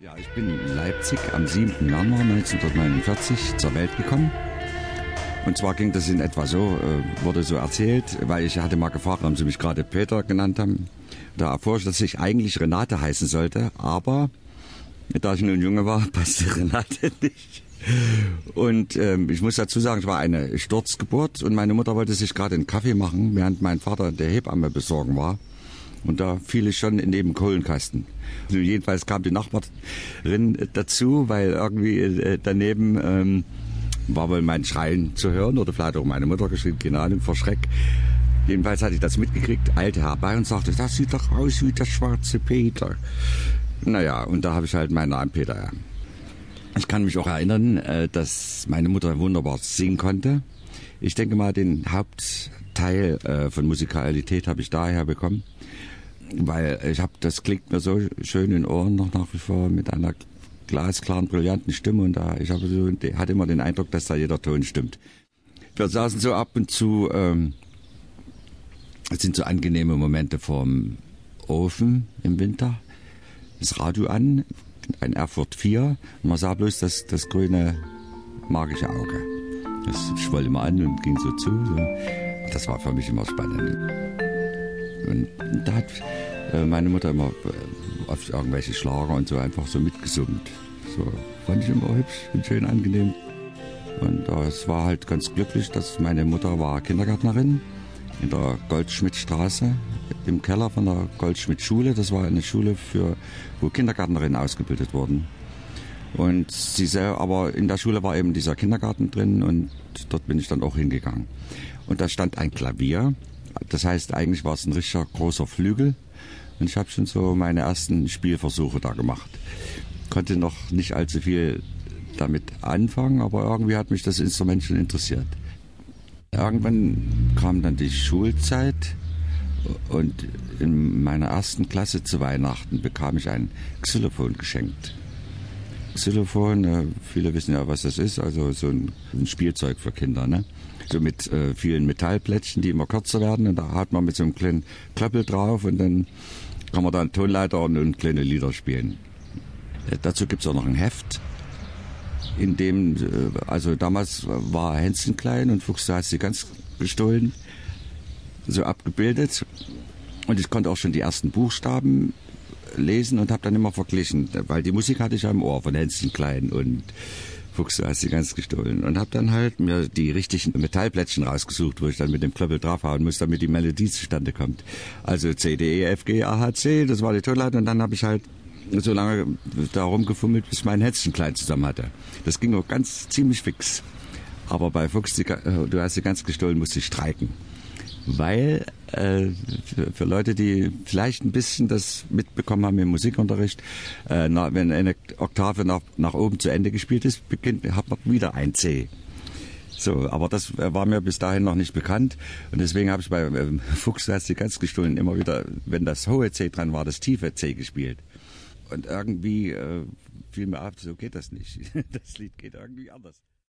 Ja, ich bin in Leipzig am 7. Januar 1949 zur Welt gekommen. Und zwar ging das in etwa so, äh, wurde so erzählt, weil ich hatte mal gefragt, warum sie mich gerade Peter genannt haben. Da erfuhr ich, dass ich eigentlich Renate heißen sollte, aber da ich nun Junge war, passte Renate nicht. Und ähm, ich muss dazu sagen, es war eine Sturzgeburt und meine Mutter wollte sich gerade einen Kaffee machen, während mein Vater der Hebamme besorgen war. Und da fiel ich schon in den Kohlenkasten. Also jedenfalls kam die Nachbarin dazu, weil irgendwie äh, daneben ähm, war wohl mein Schreien zu hören oder vielleicht auch meine Mutter geschrien, keine Ahnung, vor Schreck. Jedenfalls hatte ich das mitgekriegt, eilte herbei und sagte, das sieht doch aus wie der schwarze Peter. Naja, und da habe ich halt meinen Namen Peter. Ich kann mich auch erinnern, äh, dass meine Mutter wunderbar singen konnte. Ich denke mal, den Hauptteil äh, von Musikalität habe ich daher bekommen weil ich habe, das klingt mir so schön in Ohren noch nach wie vor mit einer glasklaren, brillanten Stimme und da ich habe so, hatte immer den Eindruck, dass da jeder Ton stimmt. Wir saßen so ab und zu, ähm, es sind so angenehme Momente vorm Ofen im Winter, das Radio an, ein Erfurt 4 und man sah bloß das, das grüne magische Auge. Das schwoll immer an und ging so zu. So. Das war für mich immer spannend. Und da hat äh, meine Mutter immer äh, oft irgendwelche Schlager und so einfach so mitgesummt. So fand ich immer hübsch und schön angenehm. Und äh, es war halt ganz glücklich, dass meine Mutter war Kindergärtnerin in der Goldschmidtstraße im Keller von der Goldschmidt-Schule. Das war eine Schule, für, wo Kindergärtnerinnen ausgebildet wurden. Und sie sehr, aber in der Schule war eben dieser Kindergarten drin und dort bin ich dann auch hingegangen. Und da stand ein Klavier das heißt, eigentlich war es ein richtiger großer Flügel. Und ich habe schon so meine ersten Spielversuche da gemacht. Konnte noch nicht allzu viel damit anfangen, aber irgendwie hat mich das Instrument schon interessiert. Irgendwann kam dann die Schulzeit und in meiner ersten Klasse zu Weihnachten bekam ich ein Xylophon geschenkt. Xylophon, äh, viele wissen ja, was das ist, also so ein, ein Spielzeug für Kinder. Ne? so mit äh, vielen Metallplättchen, die immer kürzer werden. Und da hat man mit so einem kleinen Klöppel drauf und dann kann man dann Tonleiter und kleine Lieder spielen. Äh, dazu gibt's auch noch ein Heft, in dem, äh, also damals war Hänschen klein und Fuchs hat sie ganz gestohlen, so abgebildet. Und ich konnte auch schon die ersten Buchstaben lesen und habe dann immer verglichen, weil die Musik hatte ich ja im Ohr von Hänschen klein und Fuchs, hast sie ganz gestohlen. Und habe dann halt mir die richtigen Metallplättchen rausgesucht, wo ich dann mit dem Klöppel draufhauen muss, damit die Melodie zustande kommt. Also C, D, E, F, G, A, H, C, das war die Tonleiter. Und dann habe ich halt so lange darum gefummelt, bis mein Hetzchen klein zusammen hatte. Das ging auch ganz ziemlich fix. Aber bei Fuchs, die, äh, du hast sie ganz gestohlen, musste ich streiken weil äh, für, Leute, die vielleicht ein bisschen das mitbekommen haben im Musikunterricht, äh, na, wenn eine Oktave nach, nach oben zu Ende gespielt ist, beginnt, hat man wieder ein C. So, aber das war mir bis dahin noch nicht bekannt und deswegen habe ich bei ähm, Fuchs du ganz gestohlen immer wieder, wenn das hohe C dran war, das tiefe C gespielt. Und irgendwie äh, fiel mir ab, so geht das nicht. Das Lied geht irgendwie anders.